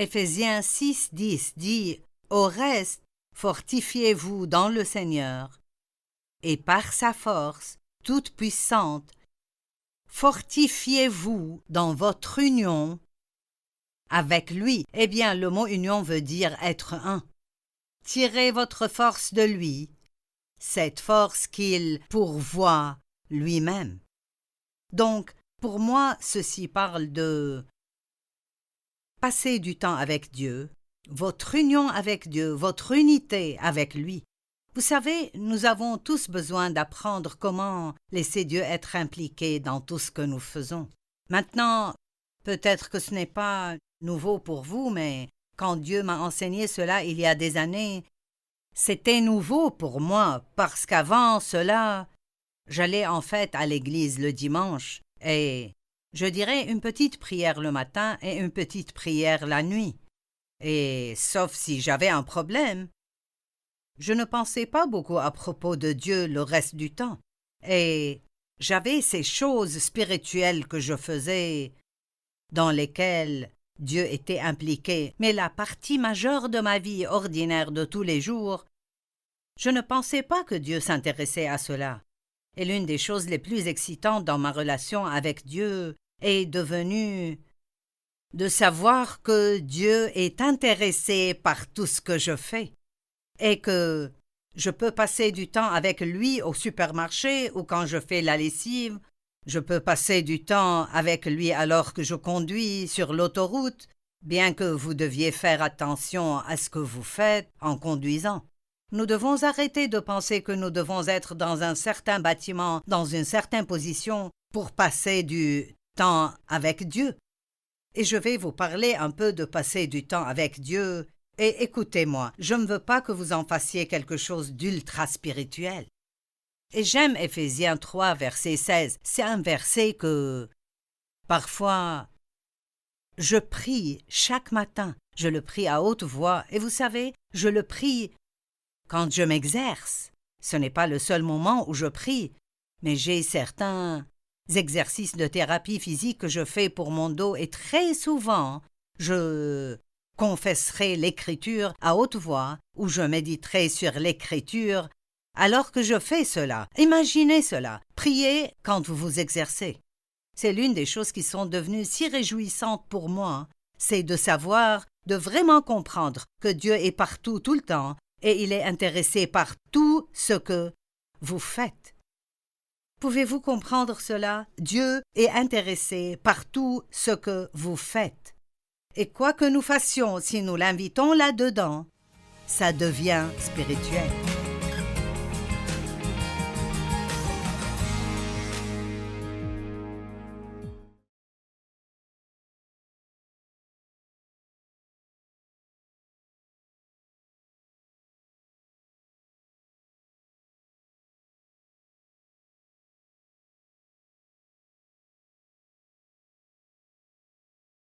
Éphésiens 6, 10 dit Au reste, fortifiez-vous dans le Seigneur, et par sa force toute puissante, fortifiez-vous dans votre union avec lui. Eh bien, le mot union veut dire être un. Tirez votre force de lui, cette force qu'il pourvoit lui-même. Donc, pour moi, ceci parle de passer du temps avec Dieu, votre union avec Dieu, votre unité avec lui. Vous savez, nous avons tous besoin d'apprendre comment laisser Dieu être impliqué dans tout ce que nous faisons. Maintenant, peut-être que ce n'est pas nouveau pour vous, mais quand Dieu m'a enseigné cela il y a des années, c'était nouveau pour moi, parce qu'avant cela, j'allais en fait à l'église le dimanche, et je dirais une petite prière le matin et une petite prière la nuit. Et sauf si j'avais un problème. Je ne pensais pas beaucoup à propos de Dieu le reste du temps. Et j'avais ces choses spirituelles que je faisais, dans lesquelles Dieu était impliqué, mais la partie majeure de ma vie ordinaire de tous les jours, je ne pensais pas que Dieu s'intéressait à cela. Et l'une des choses les plus excitantes dans ma relation avec Dieu est devenue de savoir que Dieu est intéressé par tout ce que je fais, et que je peux passer du temps avec lui au supermarché ou quand je fais la lessive je peux passer du temps avec lui alors que je conduis sur l'autoroute, bien que vous deviez faire attention à ce que vous faites en conduisant. Nous devons arrêter de penser que nous devons être dans un certain bâtiment, dans une certaine position, pour passer du temps avec Dieu. Et je vais vous parler un peu de passer du temps avec Dieu. Et écoutez-moi, je ne veux pas que vous en fassiez quelque chose d'ultra spirituel. Et j'aime Éphésiens 3, verset 16. C'est un verset que, parfois, je prie chaque matin. Je le prie à haute voix. Et vous savez, je le prie quand je m'exerce. Ce n'est pas le seul moment où je prie, mais j'ai certains exercices de thérapie physique que je fais pour mon dos et très souvent je confesserai l'écriture à haute voix ou je méditerai sur l'écriture alors que je fais cela. Imaginez cela. Priez quand vous vous exercez. C'est l'une des choses qui sont devenues si réjouissantes pour moi, c'est de savoir, de vraiment comprendre que Dieu est partout tout le temps et il est intéressé par tout ce que vous faites. Pouvez-vous comprendre cela? Dieu est intéressé par tout ce que vous faites. Et quoi que nous fassions, si nous l'invitons là-dedans, ça devient spirituel.